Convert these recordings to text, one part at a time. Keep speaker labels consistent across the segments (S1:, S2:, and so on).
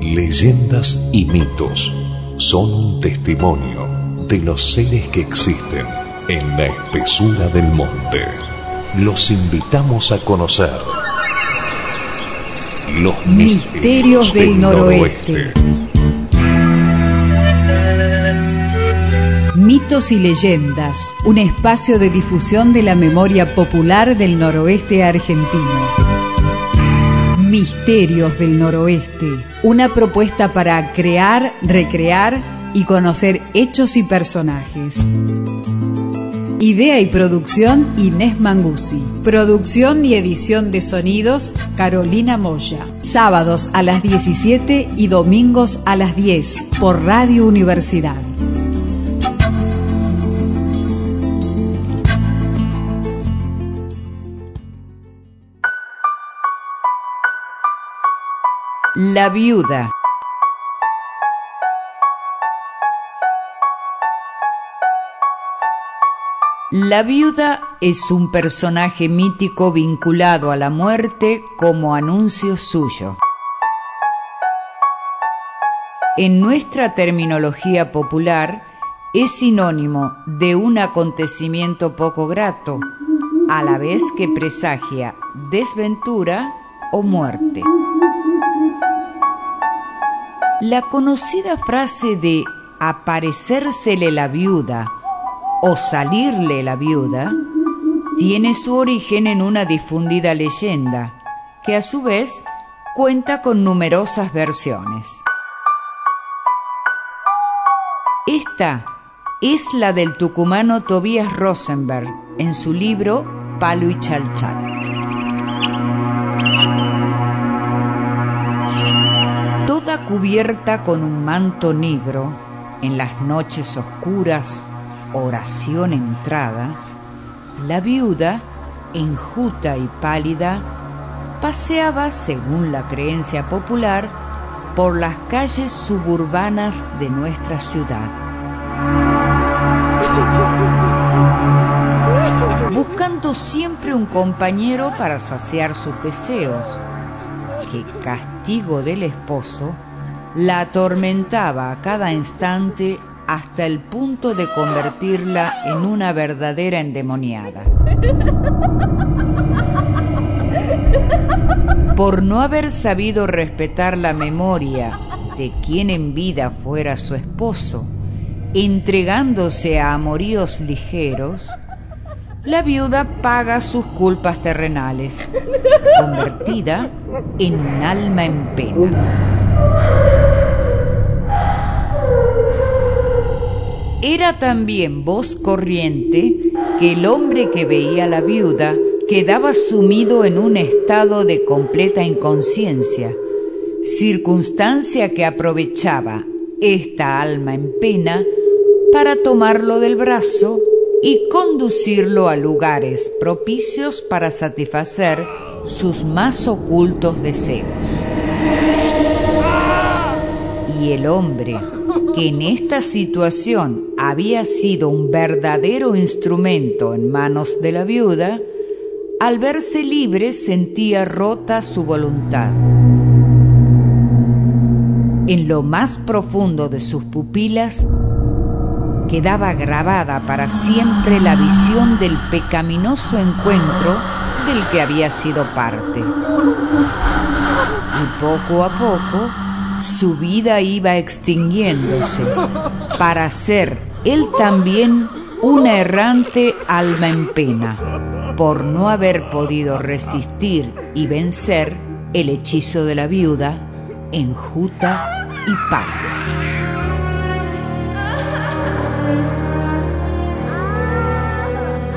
S1: Leyendas y mitos son un testimonio de los seres que existen en la espesura del monte. Los invitamos a conocer los misterios, del, noroeste.
S2: Mitos y leyendas, un espacio de difusión de la memoria popular del noroeste argentino. Misterios del Noroeste, una propuesta para crear, recrear y conocer hechos y personajes. Idea y producción Inés Mangusi. Producción y edición de sonidos Carolina Moya. Sábados a las 17 y domingos a las 10 por Radio Universidad.
S3: La viuda. La viuda es un personaje mítico vinculado a la muerte como anuncio suyo. En nuestra terminología popular es sinónimo de un acontecimiento poco grato, a la vez que presagia desventura o muerte. La conocida frase de aparecérsele la viuda o salirle la viuda tiene su origen en una difundida leyenda que a su vez cuenta con numerosas versiones. Esta es la del tucumano Tobías Rosenberg en su libro Palo y Chalchat. Cubierta con un manto negro, en las noches oscuras, oración entrada, la viuda, enjuta y pálida, paseaba, según la creencia popular, por las calles suburbanas de nuestra ciudad. Buscando siempre un compañero para saciar sus deseos, que castigo del esposo la atormentaba a cada instante hasta el punto de convertirla en una verdadera endemoniada. Por no haber sabido respetar la memoria de quien en vida fuera su esposo, entregándose a amoríos ligeros, la viuda paga sus culpas terrenales, convertida en un alma en pena. Era también voz corriente que el hombre que veía a la viuda quedaba sumido en un estado de completa inconsciencia, circunstancia que aprovechaba esta alma en pena para tomarlo del brazo y conducirlo a lugares propicios para satisfacer sus más ocultos deseos. Y el hombre, que en esta situación había sido un verdadero instrumento en manos de la viuda, al verse libre sentía rota su voluntad. En lo más profundo de sus pupilas quedaba grabada para siempre la visión del pecaminoso encuentro del que había sido parte. Y poco a poco su vida iba extinguiéndose para ser él también una errante alma en pena por no haber podido resistir y vencer el hechizo de la viuda enjuta y pálida.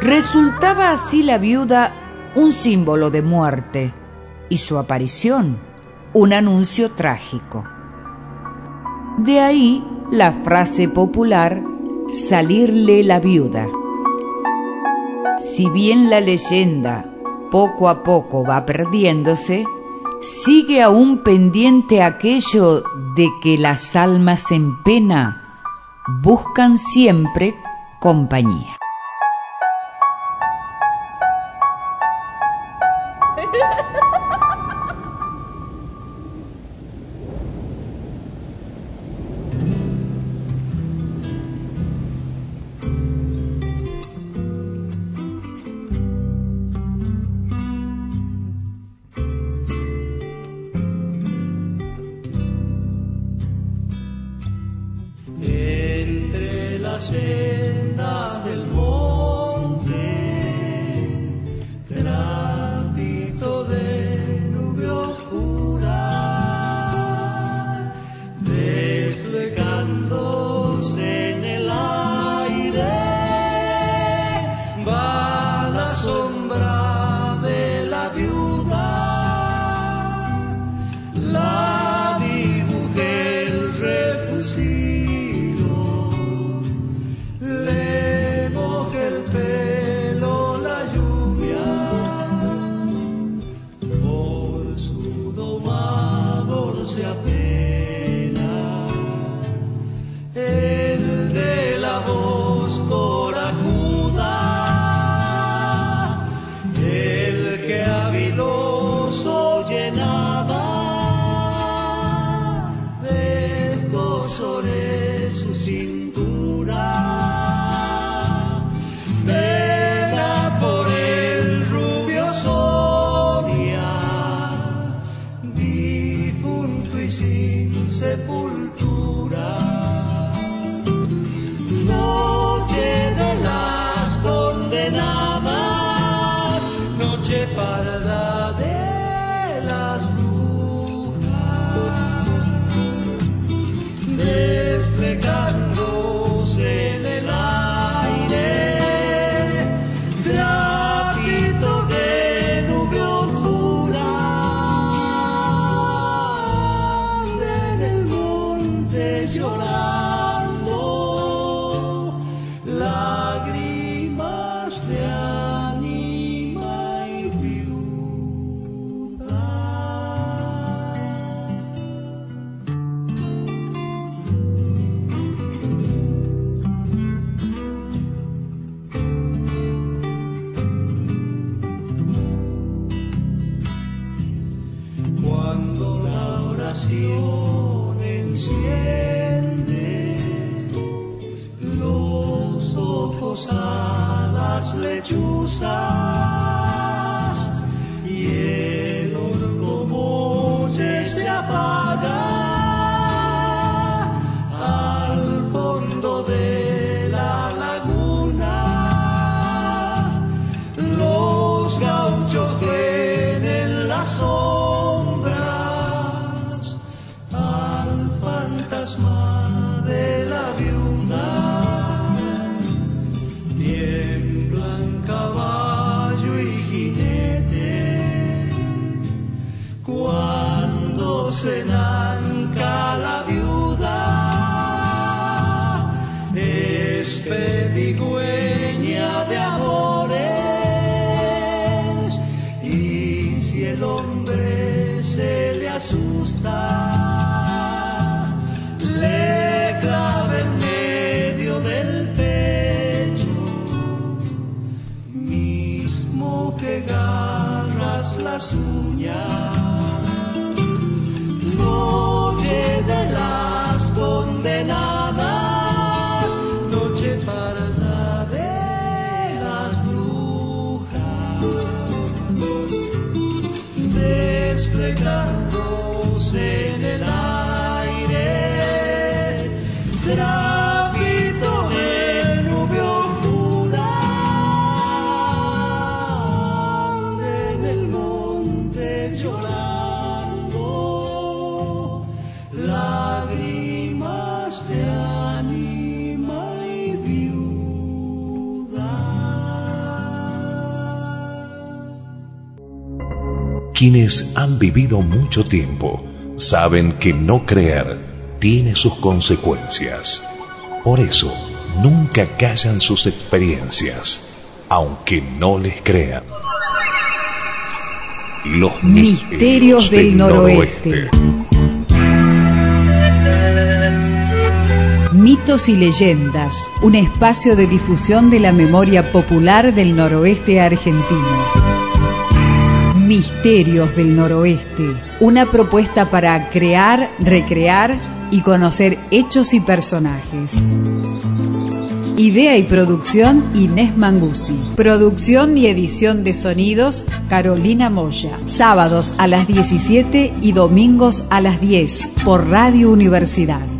S3: Resultaba así la viuda un símbolo de muerte y su aparición un anuncio trágico. De ahí la frase popular salirle la viuda. Si bien la leyenda poco a poco va perdiéndose, sigue aún pendiente aquello de que las almas en pena buscan siempre compañía.
S4: senda sobre su cintura. Vela por el rubio Soria, difunto y sin sepultura. en Anca la viuda. Es pedigüeña de amores. Y si el hombre se le asusta le clava en medio del pecho. Mismo que garras las uñas.
S1: Quienes han vivido mucho tiempo saben que no creer tiene sus consecuencias. Por eso, nunca callan sus experiencias, aunque no les crean. Los misterios, del, noroeste.
S2: Mitos y leyendas, un espacio de difusión de la memoria popular del noroeste argentino. Misterios del Noroeste, una propuesta para crear, recrear y conocer hechos y personajes. Idea y producción Inés Mangusi. Producción y edición de sonidos Carolina Moya. Sábados a las 17 y domingos a las 10 por Radio Universidad.